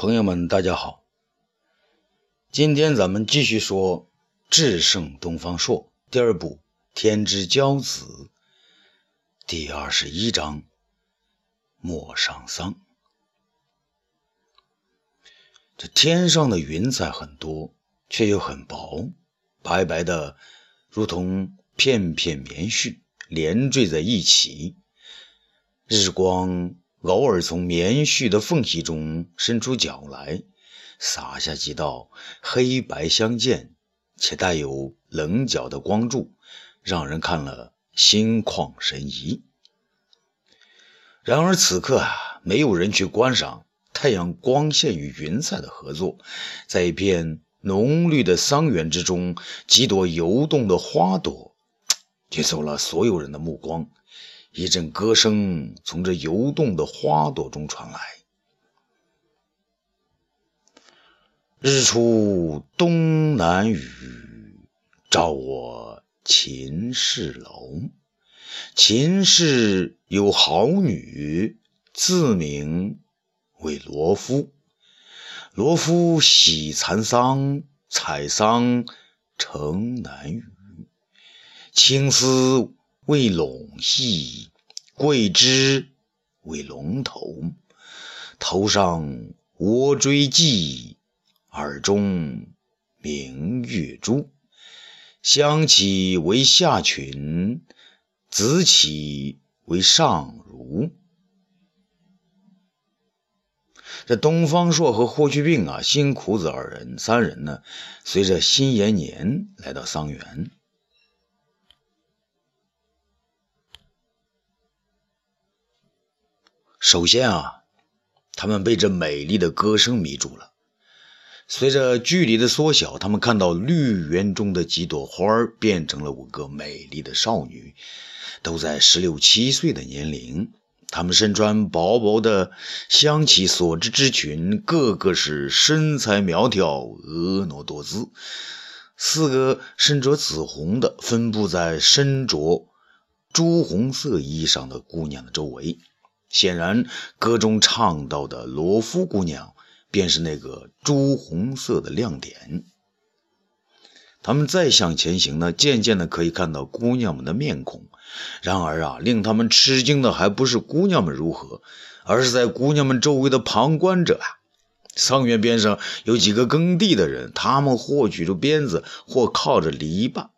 朋友们，大家好。今天咱们继续说《智胜东方朔》第二部《天之骄子》第二十一章《陌上桑》。这天上的云彩很多，却又很薄，白白的，如同片片棉絮连缀在一起。日光。偶尔从棉絮的缝隙中伸出脚来，洒下几道黑白相间且带有棱角的光柱，让人看了心旷神怡。然而此刻啊，没有人去观赏太阳光线与云彩的合作，在一片浓绿的桑园之中，几朵游动的花朵接走了所有人的目光。一阵歌声从这游动的花朵中传来。日出东南雨，照我秦氏楼。秦氏有好女，自名为罗敷。罗敷喜蚕桑，采桑成南雨。青丝。为拢系，桂枝为龙头，头上窝锥髻，耳中明月珠。香起为下裙，紫起为上襦。这东方朔和霍去病啊，辛苦子二人三人呢，随着辛延年来到桑园。首先啊，他们被这美丽的歌声迷住了。随着距离的缩小，他们看到绿园中的几朵花儿变成了五个美丽的少女，都在十六七岁的年龄。她们身穿薄薄的香旗所织之裙，个个是身材苗条、婀娜多姿。四个身着紫红的，分布在身着朱红色衣裳的姑娘的周围。显然，歌中唱到的罗夫姑娘便是那个朱红色的亮点。他们再向前行呢，渐渐的可以看到姑娘们的面孔。然而啊，令他们吃惊的还不是姑娘们如何，而是在姑娘们周围的旁观者啊。桑园边上有几个耕地的人，他们或举着鞭子，或靠着篱笆，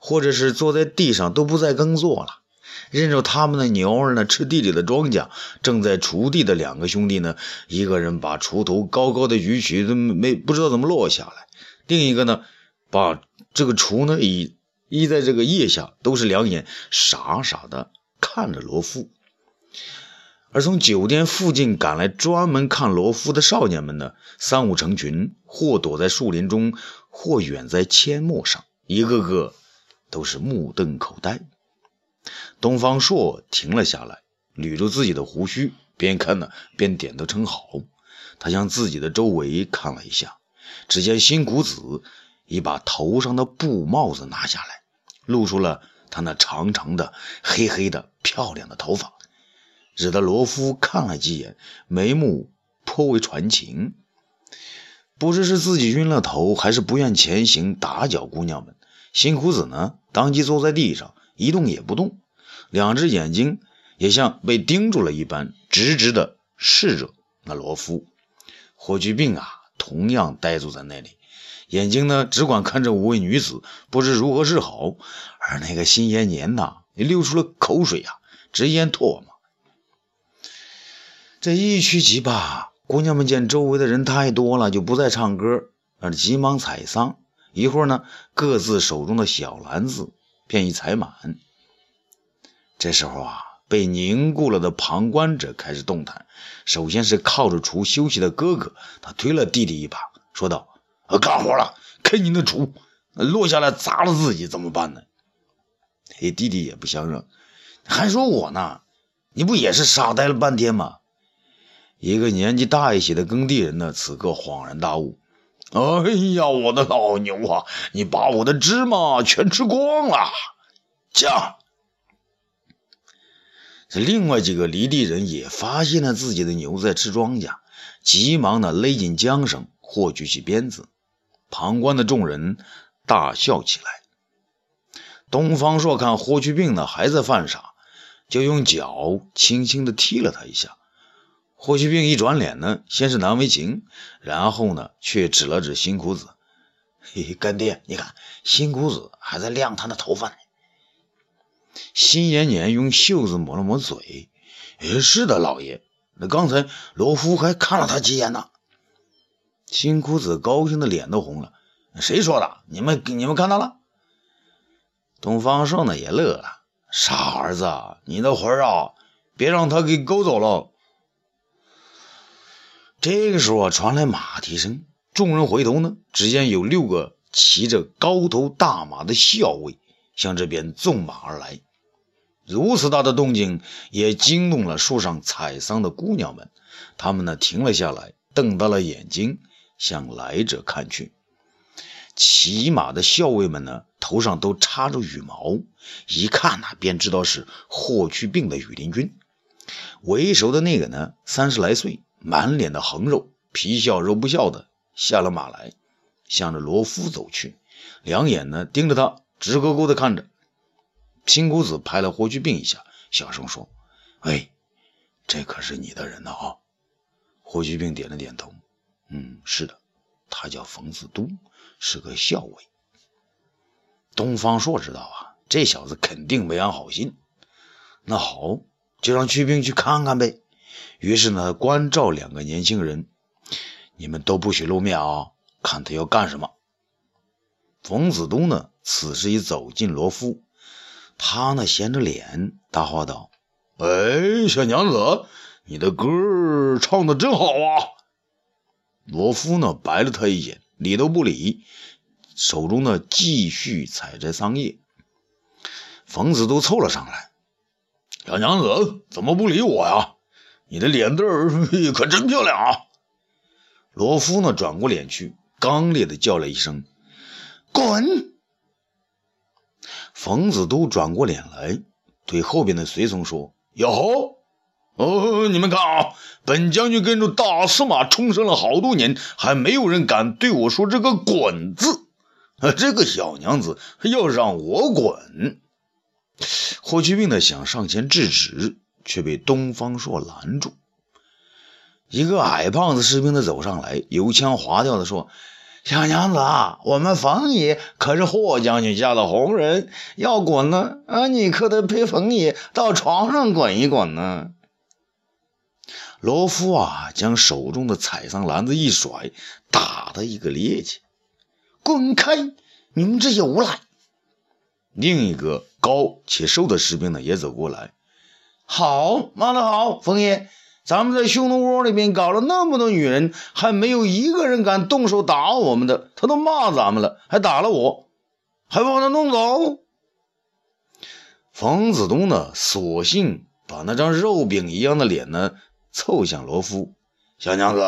或者是坐在地上，都不再耕作了。认着他们的牛儿呢，吃地里的庄稼。正在锄地的两个兄弟呢，一个人把锄头高高的举起，都没不知道怎么落下来；另一个呢，把这个锄呢倚倚在这个腋下，都是两眼傻傻的看着罗夫。而从酒店附近赶来专门看罗夫的少年们呢，三五成群，或躲在树林中，或远在阡陌上，一个个都是目瞪口呆。东方朔停了下来，捋住自己的胡须，边看呢边点头称好。他向自己的周围看了一下，只见辛谷子已把头上的布帽子拿下来，露出了他那长长的、黑黑的、漂亮的头发，惹得罗夫看了几眼，眉目颇为传情。不知是自己晕了头，还是不愿前行打搅姑娘们，辛谷子呢，当即坐在地上。一动也不动，两只眼睛也像被盯住了一般，直直的视着那罗夫。霍去病啊，同样呆坐在那里，眼睛呢只管看着五位女子，不知如何是好。而那个辛延年呐，也流出了口水呀，直咽唾沫。这一曲即罢，姑娘们见周围的人太多了，就不再唱歌，而急忙采桑。一会儿呢，各自手中的小篮子。便已踩满。这时候啊，被凝固了的旁观者开始动弹。首先是靠着锄休息的哥哥，他推了弟弟一把，说道：“干活了，开你的锄，落下来砸了自己怎么办呢？”嘿，弟弟也不相认，还说我呢，你不也是傻呆了半天吗？一个年纪大一些的耕地人呢，此刻恍然大悟。哎呀，我的老牛啊！你把我的芝麻全吃光了！驾！这另外几个犁地人也发现了自己的牛在吃庄稼，急忙的勒紧缰绳或举起鞭子。旁观的众人大笑起来。东方朔看霍去病呢还在犯傻，就用脚轻轻的踢了他一下。霍去病一转脸呢，先是难为情，然后呢却指了指辛苦子：“嘿嘿，干爹，你看辛苦子还在晾他的头发呢。”辛延年用袖子抹了抹嘴：“哎，是的，老爷，那刚才罗夫还看了他几眼呢。”辛苦子高兴的脸都红了。谁说的？你们你们看到了？东方朔呢也乐了。傻儿子，你的魂儿啊，别让他给勾走了。这个时候啊，传来马蹄声，众人回头呢，只见有六个骑着高头大马的校尉向这边纵马而来。如此大的动静，也惊动了树上采桑的姑娘们。她们呢停了下来，瞪大了眼睛。向来者看去，骑马的校尉们呢，头上都插着羽毛，一看呐，便知道是霍去病的羽林军。为首的那个呢，三十来岁，满脸的横肉，皮笑肉不笑的下了马来，向着罗夫走去，两眼呢盯着他，直勾勾的看着。青谷子拍了霍去病一下，小声说：“喂，这可是你的人呢啊！”霍去病点了点头。嗯，是的，他叫冯子都，是个校尉。东方朔知道啊，这小子肯定没安好心。那好，就让去病去看看呗。于是呢，关照两个年轻人：“你们都不许露面啊，看他要干什么。”冯子东呢，此时已走进罗夫，他呢，闲着脸，大话道：“哎，小娘子，你的歌唱的真好啊！”罗夫呢，白了他一眼，理都不理，手中呢继续采摘桑叶。冯子都凑了上来：“小娘子怎么不理我呀？你的脸蛋儿 可真漂亮啊！”罗夫呢，转过脸去，刚烈的叫了一声：“滚！”冯子都转过脸来，对后边的随从说：“哟吼！”哦，你们看啊，本将军跟着大司马冲绳了好多年，还没有人敢对我说这个“滚”字。啊，这个小娘子要让我滚。霍去病呢想上前制止，却被东方朔拦住。一个矮胖子士兵的走上来，油腔滑调的说：“小娘子啊，我们冯爷可是霍将军家的红人，要滚呢，啊，你可得陪冯爷到床上滚一滚呢。”罗夫啊，将手中的采桑篮子一甩，打的一个趔趄。滚开！你们这些无赖！另一个高且瘦的士兵呢，也走过来。好，骂得好，冯爷，咱们在匈奴窝里面搞了那么多女人，还没有一个人敢动手打我们的。他都骂咱们了，还打了我，还把他弄走。冯子东呢，索性把那张肉饼一样的脸呢。凑向罗夫，小娘子，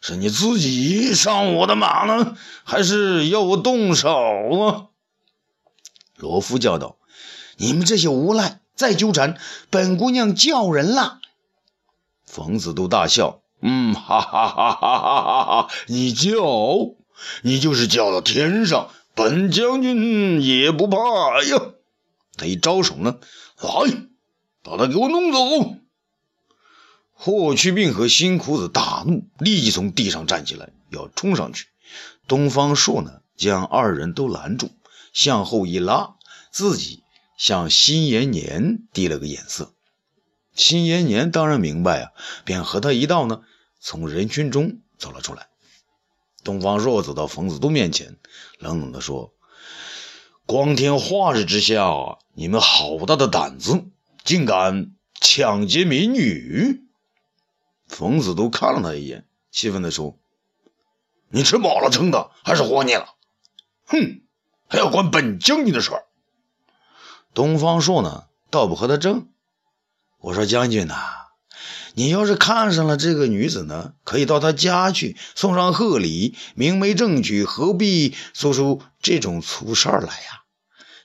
是你自己上我的马呢，还是要我动手啊？罗夫叫道：“你们这些无赖，再纠缠，本姑娘叫人了。”冯子都大笑：“嗯，哈哈哈哈哈哈！你叫，你就是叫到天上，本将军也不怕呀！”他一招手呢，来，把他给我弄走。霍去病和辛苦子大怒，立即从地上站起来，要冲上去。东方朔呢，将二人都拦住，向后一拉，自己向辛延年递了个眼色。辛延年当然明白啊，便和他一道呢，从人群中走了出来。东方朔走到冯子都面前，冷冷地说：“光天化日之下，你们好大的胆子，竟敢抢劫民女！”冯子都看了他一眼，气愤地说：“你吃饱了撑的，还是活腻了？哼，还要管本将军的事。”东方朔呢，倒不和他争。我说：“将军呐，你要是看上了这个女子呢，可以到她家去送上贺礼，明媒正娶，何必做出这种粗事儿来呀？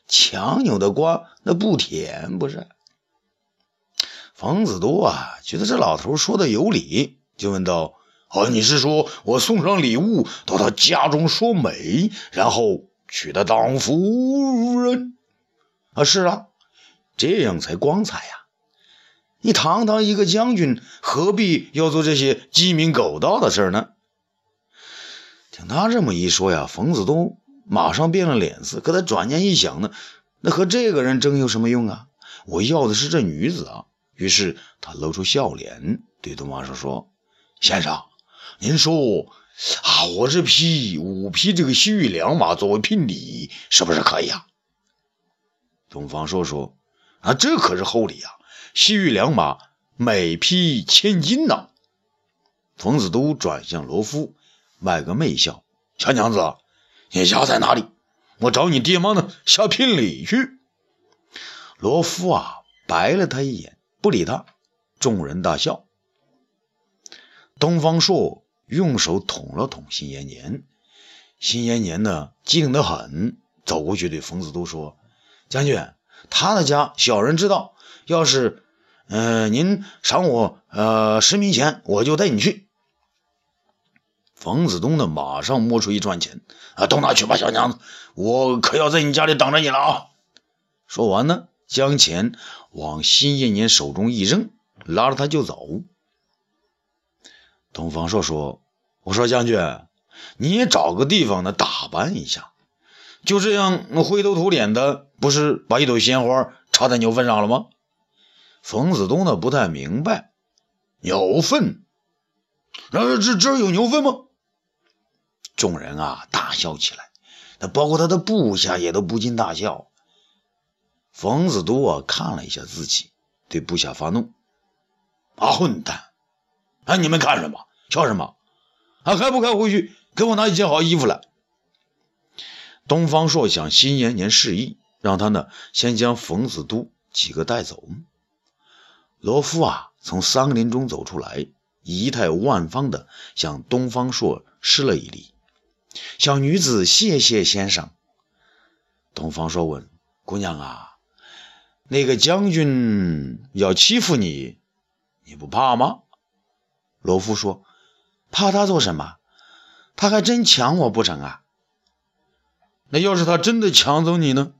强扭的瓜那不甜，不是？”冯子多啊，觉得这老头说的有理，就问道：“哦，你是说我送上礼物到他家中说媒，然后娶她当夫人？”啊，是啊，这样才光彩呀！你堂堂一个将军，何必要做这些鸡鸣狗盗的事呢？听他这么一说呀，冯子东马上变了脸色。可他转念一想呢，那和这个人争有什么用啊？我要的是这女子啊！于是他露出笑脸，对东方朔说：“先生，您说啊，我这匹五匹这个西域良马作为聘礼，是不是可以啊？”东方朔说：“啊，这可是厚礼啊！西域良马每匹千金呐！”冯子都转向罗敷，卖个媚笑：“小娘子，你家在哪里？我找你爹妈呢，下聘礼去。”罗敷啊，白了他一眼，不理他。众人大笑。东方朔用手捅了捅辛延年，辛延年呢，机灵得很，走过去对冯子都说。将军，他的家小人知道。要是，呃，您赏我呃十名钱，我就带你去。冯子东呢，马上摸出一串钱，啊，都拿去吧，小娘子，我可要在你家里等着你了啊！说完呢，将钱往辛延年手中一扔，拉着他就走。东方朔说：“我说将军，你也找个地方呢，打扮一下。”就这样灰头土脸的，不是把一朵鲜花插在牛粪上了吗？冯子东呢不太明白，牛粪？这这这有牛粪吗？众人啊大笑起来，那包括他的部下也都不禁大笑。冯子都啊看了一下自己，对部下发怒：“啊混蛋！啊你们看什么？笑什么？啊还不快回去给我拿一件好衣服来！”东方朔向辛延年示意，让他呢先将冯子都几个带走。罗敷啊从桑林中走出来，仪态万方的向东方朔施了一礼：“小女子谢谢先生。”东方朔问：“姑娘啊，那个将军要欺负你，你不怕吗？”罗敷说：“怕他做什么？他还真抢我不成啊？”那要是他真的抢走你呢？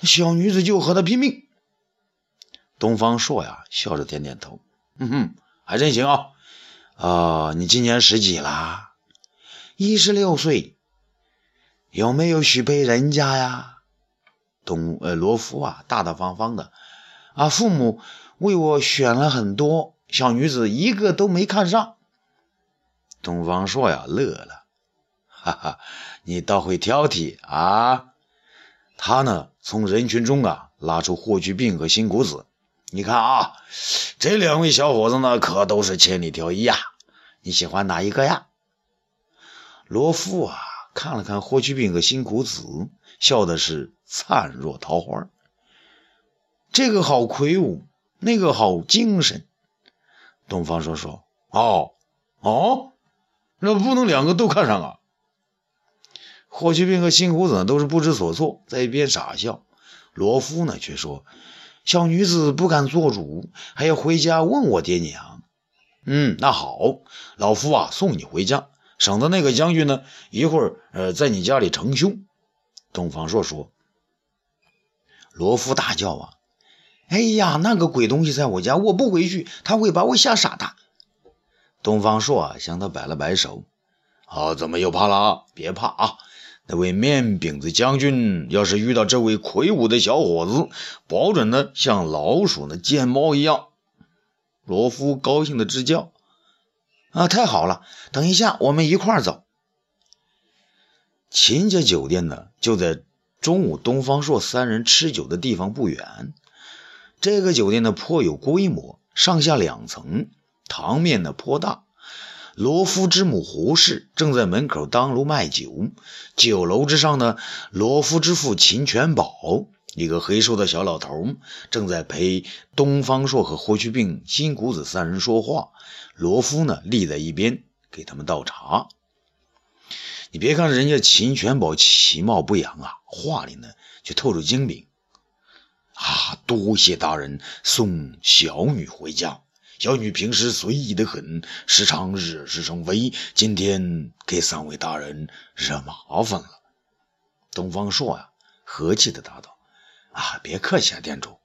那小女子就和他拼命。东方朔呀，笑着点点头，嗯哼，还真行啊。啊，你今年十几啦？一十六岁。有没有许配人家呀？东呃罗夫啊，大大方方的。啊，父母为我选了很多小女子，一个都没看上。东方朔呀，乐了。哈哈，你倒会挑剔啊！他呢，从人群中啊拉出霍去病和辛谷子。你看啊，这两位小伙子呢，可都是千里挑一呀。你喜欢哪一个呀？罗敷啊，看了看霍去病和辛谷子，笑的是灿若桃花。这个好魁梧，那个好精神。东方说说，哦哦，那不能两个都看上啊。霍去病和辛苦子呢都是不知所措，在一边傻笑。罗敷呢，却说：“小女子不敢做主，还要回家问我爹娘。”嗯，那好，老夫啊送你回家，省得那个将军呢一会儿呃在你家里成凶。东方朔说：“罗敷大叫啊！哎呀，那个鬼东西在我家，我不回去，他会把我吓傻的。”东方朔啊向他摆了摆手：“啊，怎么又怕了？别怕啊！”那位面饼子将军要是遇到这位魁梧的小伙子，保准呢像老鼠呢见猫一样。罗夫高兴的直叫：“啊，太好了！等一下，我们一块儿走。”秦家酒店呢就在中午东方朔三人吃酒的地方不远。这个酒店呢颇有规模，上下两层，堂面呢颇大。罗夫之母胡氏正在门口当炉卖酒，酒楼之上呢，罗夫之父秦全宝，一个黑瘦的小老头，正在陪东方朔和霍去病、金谷子三人说话。罗夫呢，立在一边给他们倒茶。你别看人家秦全宝其貌不扬啊，话里呢却透着精明。啊，多谢大人送小女回家。小女平时随意的很，时常惹是生非，今天给三位大人惹麻烦了。”东方朔呀，和气的答道：“啊，别客气啊，店主，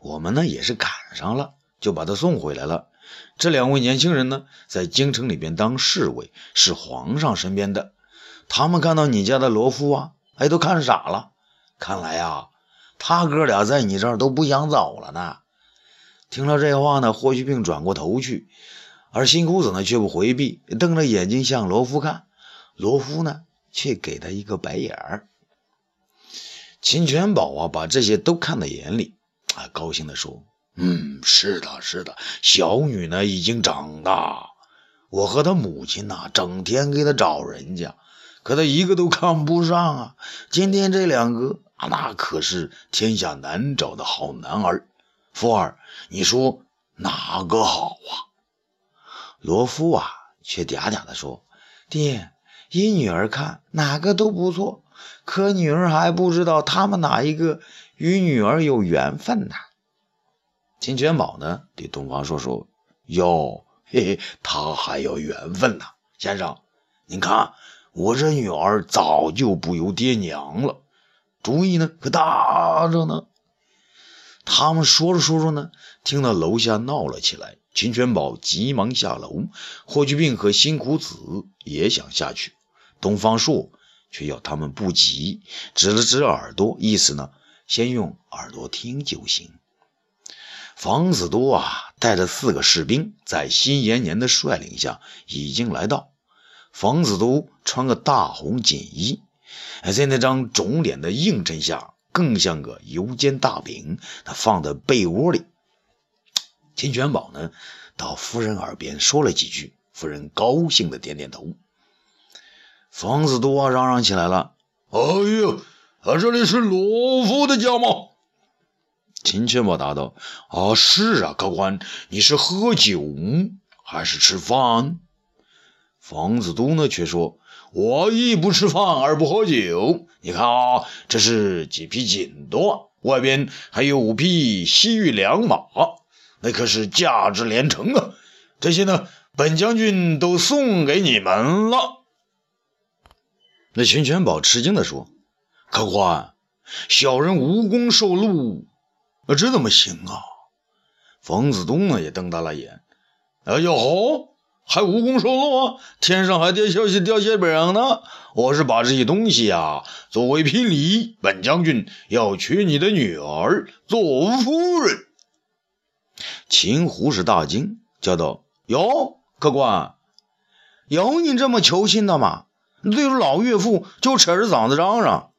我们呢也是赶上了，就把他送回来了。这两位年轻人呢，在京城里边当侍卫，是皇上身边的。他们看到你家的罗夫啊，哎，都看傻了。看来呀，他哥俩在你这儿都不想走了呢。”听了这话呢，霍去病转过头去，而新裤子呢却不回避，瞪着眼睛向罗夫看。罗夫呢，却给他一个白眼儿。秦全宝啊，把这些都看在眼里，啊，高兴地说：“嗯，是的，是的，小女呢已经长大，我和她母亲呐，整天给她找人家，可她一个都看不上啊。今天这两个，那可是天下难找的好男儿。福儿，你说哪个好啊？”罗夫啊，却嗲嗲地说：“爹，依女儿看，哪个都不错。”可女儿还不知道他们哪一个与女儿有缘分呢。秦全宝呢，对东方朔说：“哟，嘿嘿，他还有缘分呢，先生，您看我这女儿早就不由爹娘了，主意呢可大着呢。”他们说着说着呢，听到楼下闹了起来。秦全宝急忙下楼，霍去病和辛苦子也想下去。东方朔。却要他们不急，指了指耳朵，意思呢，先用耳朵听就行。房子多啊，带着四个士兵，在辛延年的率领下已经来到。房子都穿个大红锦衣，在那张肿脸的映衬下，更像个油煎大饼。他放在被窝里。秦全宝呢，到夫人耳边说了几句，夫人高兴的点点头。房子都嚷嚷起来了：“哎呦，啊，这里是罗夫的家吗？”秦全宝答道：“啊，是啊，客官，你是喝酒还是吃饭？”房子都呢却说：“我亦不吃饭而不喝酒。你看啊，这是几匹锦缎，外边还有五匹西域良马，那可是价值连城啊！这些呢，本将军都送给你们了。”那秦全宝吃惊地说：“客官，小人无功受禄，这怎么行啊？”冯子东呢也瞪大了眼：“哎呦吼，还无功受禄啊？天上还掉消息掉馅饼呢！我是把这些东西啊作为聘礼，本将军要娶你的女儿做夫人。”秦胡是大惊，叫道：“哟，客官，有你这么求亲的吗？”对着老岳父就扯着嗓子嚷嚷，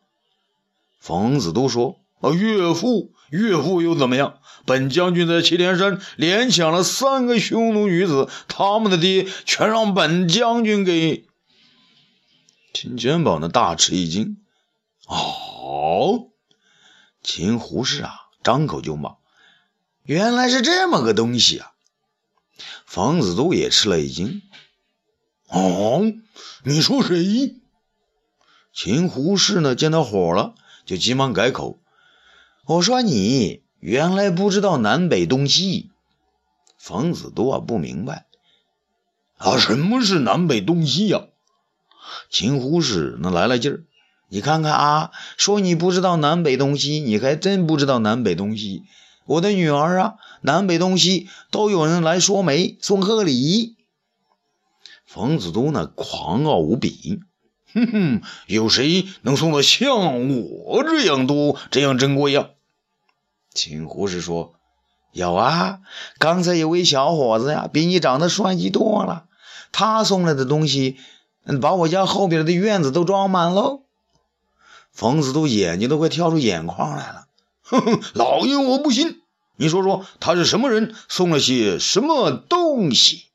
冯子都说：“啊，岳父，岳父又怎么样？本将军在祁连山连抢了三个匈奴女子，他们的爹全让本将军给。”秦全宝呢大吃一惊：“哦！”秦胡氏啊，张口就骂：“原来是这么个东西啊！”房子都也吃了一惊。哦，你说谁？秦胡氏呢？见到火了，就急忙改口：“我说你原来不知道南北东西。”冯子多不明白啊，什么是南北东西呀？秦胡氏那来了劲儿，你看看啊，说你不知道南北东西，你还真不知道南北东西。我的女儿啊，南北东西都有人来说媒送贺礼。冯子都那，狂傲无比，哼哼，有谁能送的像我这样多，这样珍贵呀？秦护士说：“有啊，刚才有位小伙子呀，比你长得帅气多了，他送来的东西，把我家后边的院子都装满喽。”冯子都眼睛都快跳出眼眶来了，哼哼，老爷我不信，你说说他是什么人，送了些什么东西？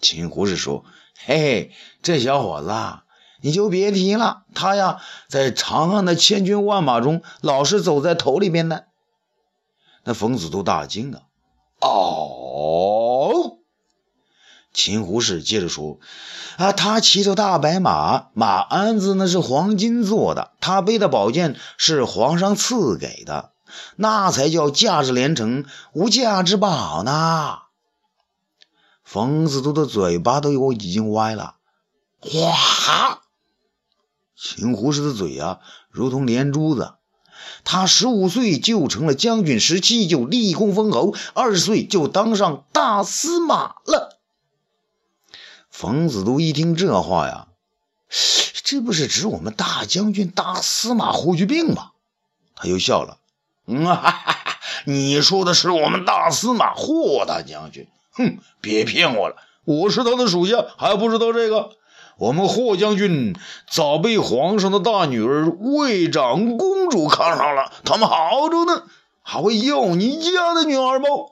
秦胡氏说：“嘿嘿，这小伙子啊，你就别提了。他呀，在长安的千军万马中，老是走在头里边的。”那冯子都大惊啊！哦，秦胡氏接着说：“啊，他骑着大白马，马鞍子那是黄金做的，他背的宝剑是皇上赐给的，那才叫价值连城，无价之宝呢。”冯子都的嘴巴都有已经歪了。哗！秦胡氏的嘴啊，如同连珠子。他十五岁就成了将军，十七就立功封侯，二十岁就当上大司马了。冯子都一听这话呀，这不是指我们大将军大司马霍去病吗？他又笑了，嗯，哈哈哈，你说的是我们大司马霍大将军？哼，别骗我了，我是他的属下，还不知道这个？我们霍将军早被皇上的大女儿魏长公主看上了，他们好着呢，还会要你家的女儿不？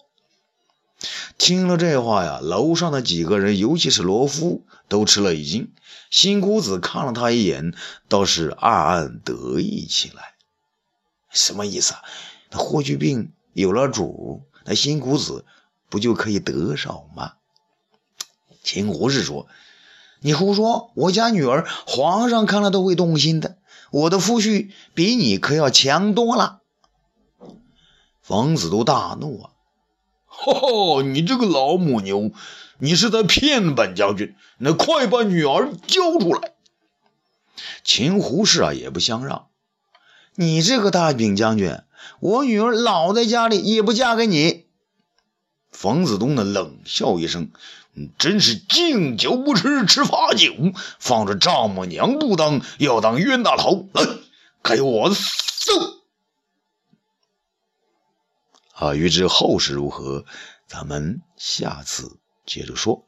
听了这话呀，楼上的几个人，尤其是罗夫，都吃了一惊。新姑子看了他一眼，倒是暗暗得意起来。什么意思啊？那霍去病有了主，那新姑子不就可以得手吗？秦胡是说。你胡说！我家女儿，皇上看了都会动心的。我的夫婿比你可要强多了。冯子都大怒啊！哈，你这个老母牛，你是在骗本将军！那快把女儿交出来！秦胡氏啊，也不相让。你这个大饼将军，我女儿老在家里，也不嫁给你。冯子东呢，冷笑一声。真是敬酒不吃吃罚酒，放着丈母娘不当，要当冤大头，来给我搜！啊，欲知后事如何，咱们下次接着说。